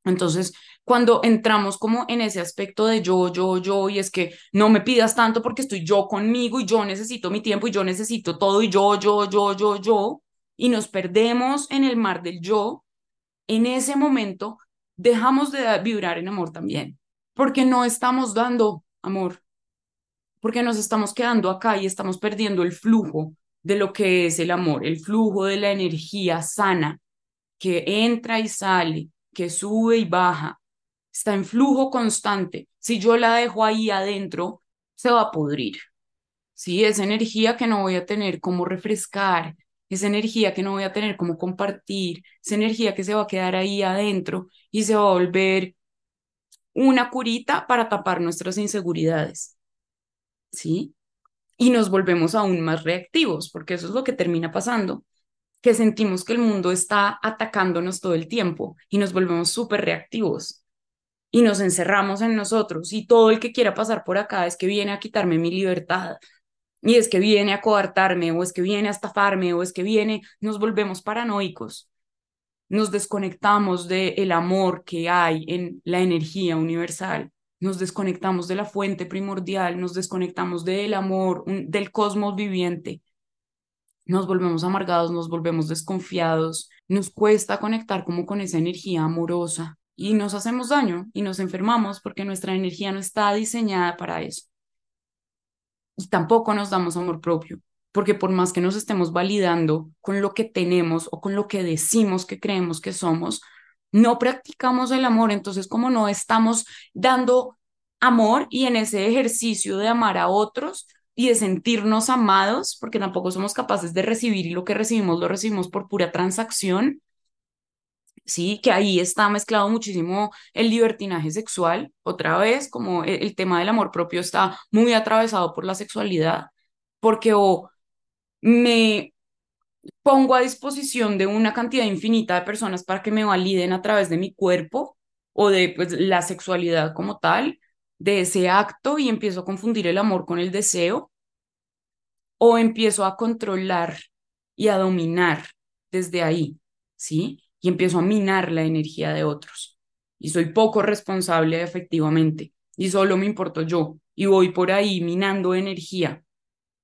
Entonces, cuando entramos como en ese aspecto de yo, yo, yo, y es que no me pidas tanto porque estoy yo conmigo y yo necesito mi tiempo y yo necesito todo y yo, yo, yo, yo, yo, y nos perdemos en el mar del yo, en ese momento dejamos de vibrar en amor también, porque no estamos dando amor, porque nos estamos quedando acá y estamos perdiendo el flujo de lo que es el amor, el flujo de la energía sana que entra y sale, que sube y baja, está en flujo constante. Si yo la dejo ahí adentro, se va a pudrir. Sí, esa energía que no voy a tener como refrescar, esa energía que no voy a tener como compartir, esa energía que se va a quedar ahí adentro y se va a volver una curita para tapar nuestras inseguridades. ¿Sí? Y nos volvemos aún más reactivos, porque eso es lo que termina pasando, que sentimos que el mundo está atacándonos todo el tiempo y nos volvemos súper reactivos y nos encerramos en nosotros y todo el que quiera pasar por acá es que viene a quitarme mi libertad y es que viene a coartarme o es que viene a estafarme o es que viene, nos volvemos paranoicos, nos desconectamos del el amor que hay en la energía universal, nos desconectamos de la fuente primordial, nos desconectamos del amor, del cosmos viviente, nos volvemos amargados, nos volvemos desconfiados, nos cuesta conectar como con esa energía amorosa y nos hacemos daño y nos enfermamos porque nuestra energía no está diseñada para eso. Y tampoco nos damos amor propio, porque por más que nos estemos validando con lo que tenemos o con lo que decimos que creemos que somos, no practicamos el amor, entonces como no estamos dando amor y en ese ejercicio de amar a otros y de sentirnos amados, porque tampoco somos capaces de recibir y lo que recibimos lo recibimos por pura transacción, sí, que ahí está mezclado muchísimo el libertinaje sexual, otra vez, como e, el, tema del amor propio está muy atravesado por la sexualidad, porque o me pongo a disposición de una cantidad infinita de personas para que me validen a través de mi cuerpo o de pues, la sexualidad como tal, de ese acto y empiezo a confundir el amor con el deseo, o empiezo a controlar y a dominar desde ahí, ¿sí? Y empiezo a minar la energía de otros. Y soy poco responsable efectivamente y solo me importo yo y voy por ahí minando energía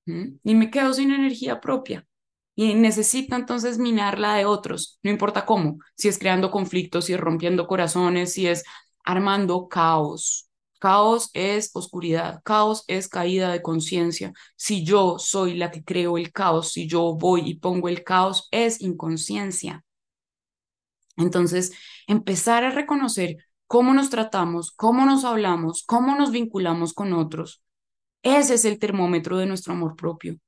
y me quedo sin energía propia. Y necesito entonces minarla de otros, no importa cómo, si es creando conflictos, si es rompiendo corazones, si es armando caos. Caos es oscuridad, caos es caída de conciencia. Si yo soy la que creo el caos, si yo voy y pongo el caos, es inconsciencia. Entonces, empezar a reconocer cómo nos tratamos, cómo nos hablamos, cómo nos vinculamos con otros. Ese es el termómetro de nuestro amor propio.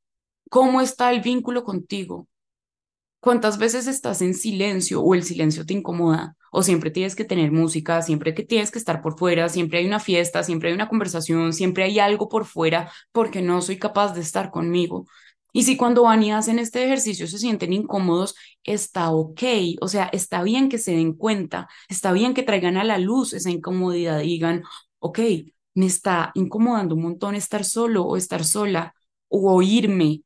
¿Cómo está el vínculo contigo? ¿Cuántas veces estás en silencio o el silencio te incomoda? O siempre tienes que tener música, siempre que tienes que estar por fuera, siempre hay una fiesta, siempre hay una conversación, siempre hay algo por fuera porque no soy capaz de estar conmigo. Y si cuando van y hacen este ejercicio se sienten incómodos, está ok, o sea, está bien que se den cuenta, está bien que traigan a la luz esa incomodidad y digan, ok, me está incomodando un montón estar solo o estar sola o oírme.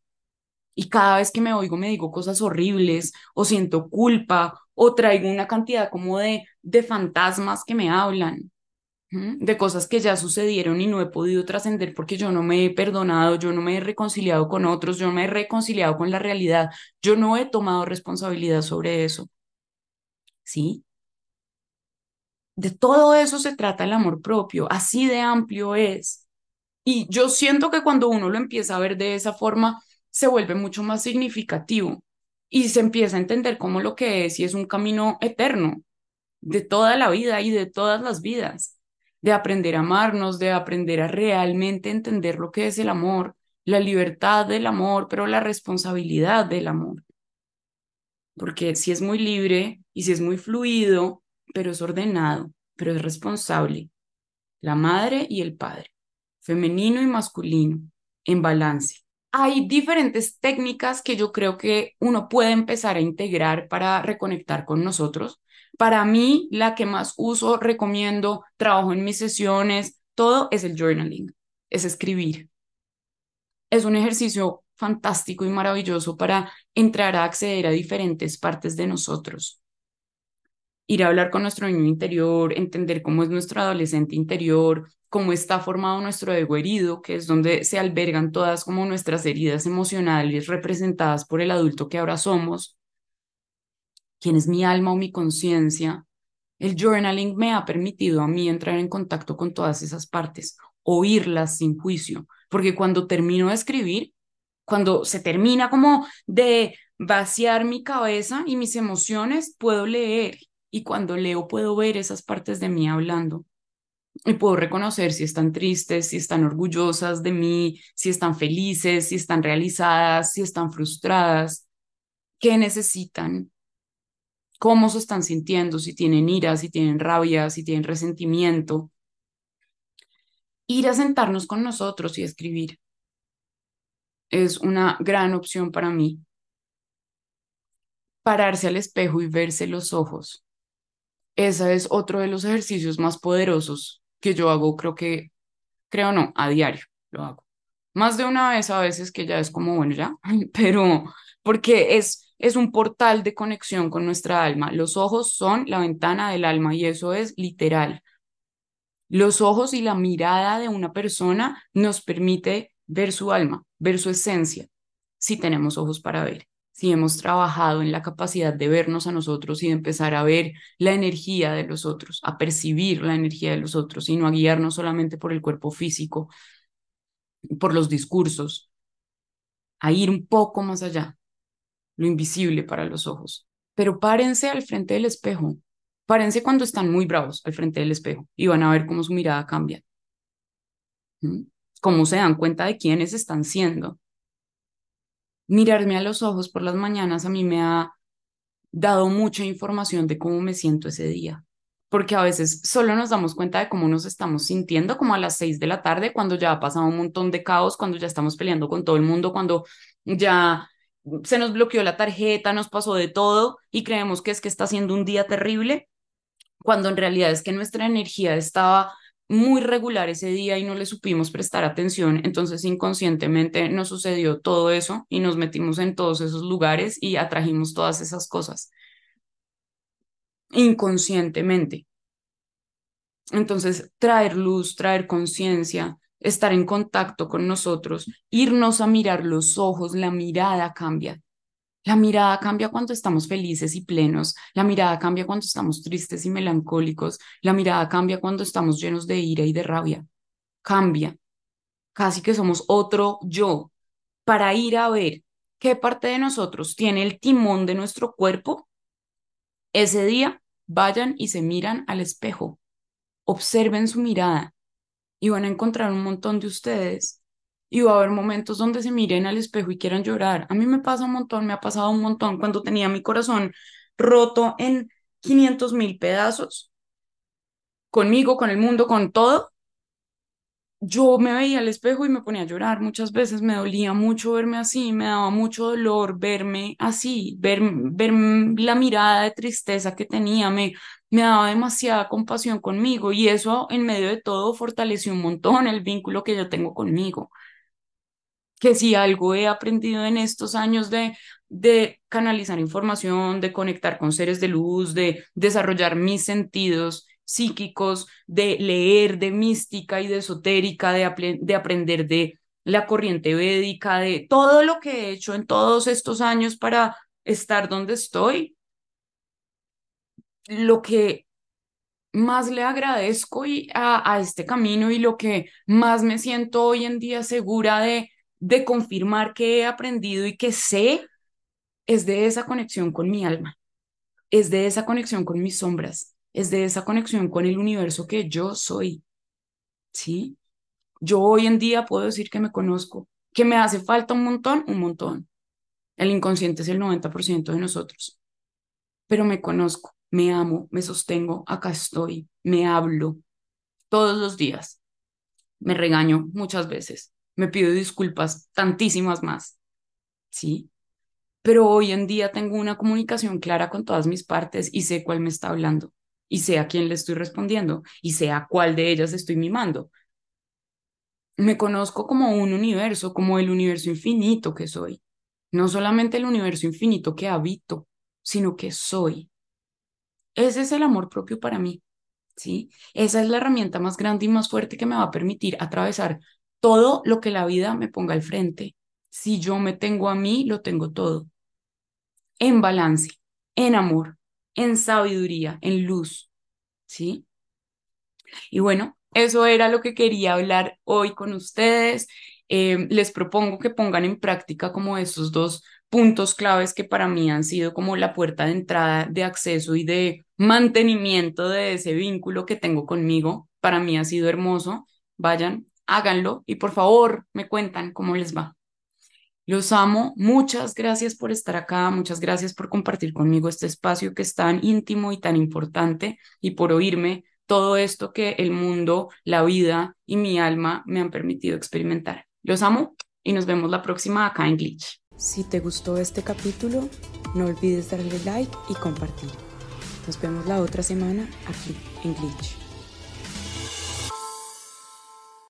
Y cada vez que me oigo me digo cosas horribles o siento culpa o traigo una cantidad como de, de fantasmas que me hablan de cosas que ya sucedieron y no he podido trascender porque yo no me he perdonado, yo no me he reconciliado con otros, yo no me he reconciliado con la realidad, yo no he tomado responsabilidad sobre eso. ¿Sí? De todo eso se trata el amor propio, así de amplio es. Y yo siento que cuando uno lo empieza a ver de esa forma, se vuelve mucho más significativo y se empieza a entender cómo lo que es y es un camino eterno de toda la vida y de todas las vidas de aprender a amarnos, de aprender a realmente entender lo que es el amor, la libertad del amor, pero la responsabilidad del amor. Porque si es muy libre y si es muy fluido, pero es ordenado, pero es responsable. La madre y el padre, femenino y masculino, en balance. Hay diferentes técnicas que yo creo que uno puede empezar a integrar para reconectar con nosotros. Para mí, la que más uso, recomiendo, trabajo en mis sesiones, todo es el journaling, es escribir. Es un ejercicio fantástico y maravilloso para entrar a acceder a diferentes partes de nosotros. Ir a hablar con nuestro niño interior, entender cómo es nuestro adolescente interior, cómo está formado nuestro ego herido, que es donde se albergan todas como nuestras heridas emocionales representadas por el adulto que ahora somos, quién es mi alma o mi conciencia. El journaling me ha permitido a mí entrar en contacto con todas esas partes, oírlas sin juicio, porque cuando termino de escribir, cuando se termina como de vaciar mi cabeza y mis emociones, puedo leer y cuando leo puedo ver esas partes de mí hablando y puedo reconocer si están tristes, si están orgullosas de mí, si están felices, si están realizadas, si están frustradas, qué necesitan, cómo se están sintiendo, si tienen ira, si tienen rabia, si tienen resentimiento. Ir a sentarnos con nosotros y escribir es una gran opción para mí. Pararse al espejo y verse los ojos. Ese es otro de los ejercicios más poderosos que yo hago, creo que, creo no, a diario lo hago. Más de una vez a veces que ya es como, bueno, ya, pero porque es, es un portal de conexión con nuestra alma. Los ojos son la ventana del alma y eso es literal. Los ojos y la mirada de una persona nos permite ver su alma, ver su esencia, si tenemos ojos para ver, si hemos trabajado en la capacidad de vernos a nosotros y de empezar a ver la energía de los otros, a percibir la energía de los otros y no a guiarnos solamente por el cuerpo físico, por los discursos, a ir un poco más allá, lo invisible para los ojos. Pero párense al frente del espejo, párense cuando están muy bravos al frente del espejo y van a ver cómo su mirada cambia. Cómo se dan cuenta de quiénes están siendo. Mirarme a los ojos por las mañanas a mí me ha dado mucha información de cómo me siento ese día, porque a veces solo nos damos cuenta de cómo nos estamos sintiendo como a las seis de la tarde, cuando ya ha pasado un montón de caos, cuando ya estamos peleando con todo el mundo, cuando ya se nos bloqueó la tarjeta, nos pasó de todo y creemos que es que está siendo un día terrible, cuando en realidad es que nuestra energía estaba muy regular ese día y no le supimos prestar atención, entonces inconscientemente nos sucedió todo eso y nos metimos en todos esos lugares y atrajimos todas esas cosas inconscientemente. Entonces, traer luz, traer conciencia, estar en contacto con nosotros, irnos a mirar los ojos, la mirada cambia. La mirada cambia cuando estamos felices y plenos, la mirada cambia cuando estamos tristes y melancólicos, la mirada cambia cuando estamos llenos de ira y de rabia. Cambia. Casi que somos otro yo para ir a ver qué parte de nosotros tiene el timón de nuestro cuerpo. Ese día vayan y se miran al espejo. Observen su mirada y van a encontrar un montón de ustedes y va a haber momentos donde se miren al espejo y quieran llorar. A mí me pasa un montón, me ha pasado un montón cuando tenía mi corazón roto en 500 mil pedazos, conmigo, con el mundo, con todo. Yo me veía al espejo y me ponía a llorar. Muchas veces me dolía mucho verme así, me daba mucho dolor verme así, ver, ver la mirada de tristeza que tenía, me, me daba demasiada compasión conmigo y eso en medio de todo fortaleció un montón el vínculo que yo tengo conmigo que si algo he aprendido en estos años de, de canalizar información, de conectar con seres de luz, de desarrollar mis sentidos psíquicos, de leer de mística y de esotérica, de, de aprender de la corriente védica, de todo lo que he hecho en todos estos años para estar donde estoy, lo que más le agradezco y a, a este camino y lo que más me siento hoy en día segura de de confirmar que he aprendido y que sé es de esa conexión con mi alma, es de esa conexión con mis sombras, es de esa conexión con el universo que yo soy. ¿Sí? Yo hoy en día puedo decir que me conozco, que me hace falta un montón, un montón. El inconsciente es el 90% de nosotros. Pero me conozco, me amo, me sostengo, acá estoy, me hablo todos los días. Me regaño muchas veces, me pido disculpas tantísimas más, ¿sí? Pero hoy en día tengo una comunicación clara con todas mis partes y sé cuál me está hablando y sé a quién le estoy respondiendo y sé a cuál de ellas estoy mimando. Me conozco como un universo, como el universo infinito que soy. No solamente el universo infinito que habito, sino que soy. Ese es el amor propio para mí, ¿sí? Esa es la herramienta más grande y más fuerte que me va a permitir atravesar todo lo que la vida me ponga al frente. Si yo me tengo a mí, lo tengo todo. En balance, en amor, en sabiduría, en luz, ¿sí? Y bueno, eso era lo que quería hablar hoy con ustedes. Eh, les propongo que pongan en práctica como esos dos puntos claves que para mí han sido como la puerta de entrada, de acceso y de mantenimiento de ese vínculo que tengo conmigo. Para mí ha sido hermoso. Vayan, háganlo y por favor me cuentan cómo les va. Los amo. Muchas gracias por estar acá. Muchas gracias por compartir conmigo este espacio que es tan íntimo y tan importante y por oírme todo esto que el mundo, la vida y mi alma me han permitido experimentar. Los amo y nos vemos la próxima acá en Glitch. Si te gustó este capítulo, no olvides darle like y compartir. Nos vemos la otra semana aquí en Glitch.